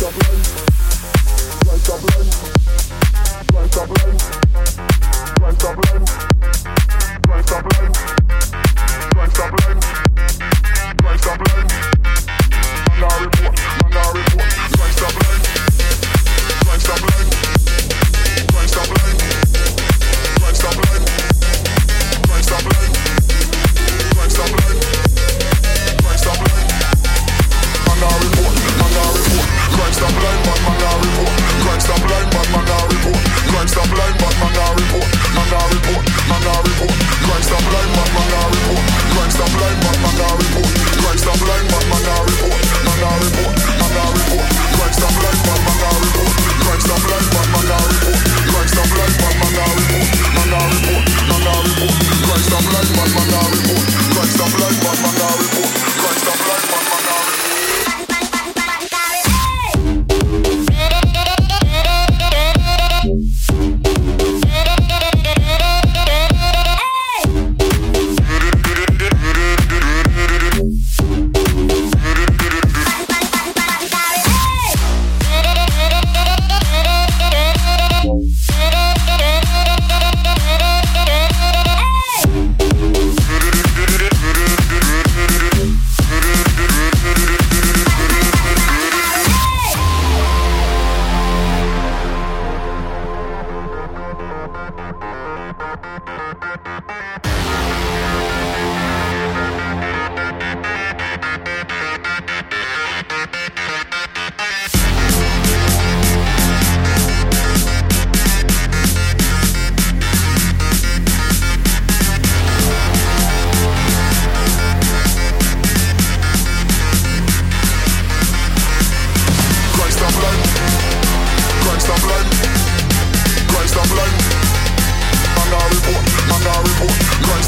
Dublin, Dublin, Dublin, Dublin. like Batman, I report. Can't stop like Batman.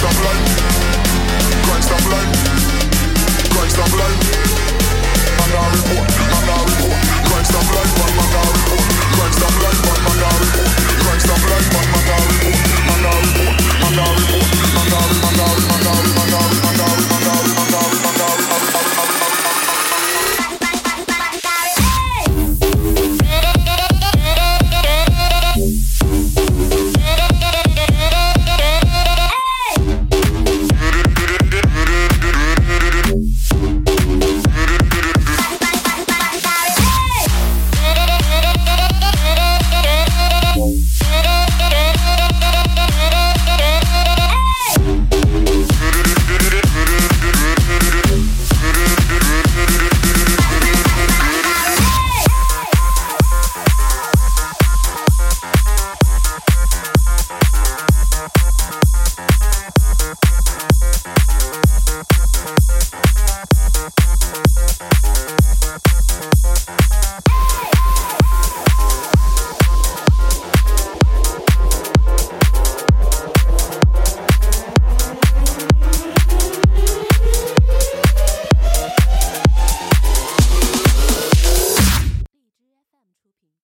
Gangsta Blind Gangsta Blind Gangsta Blind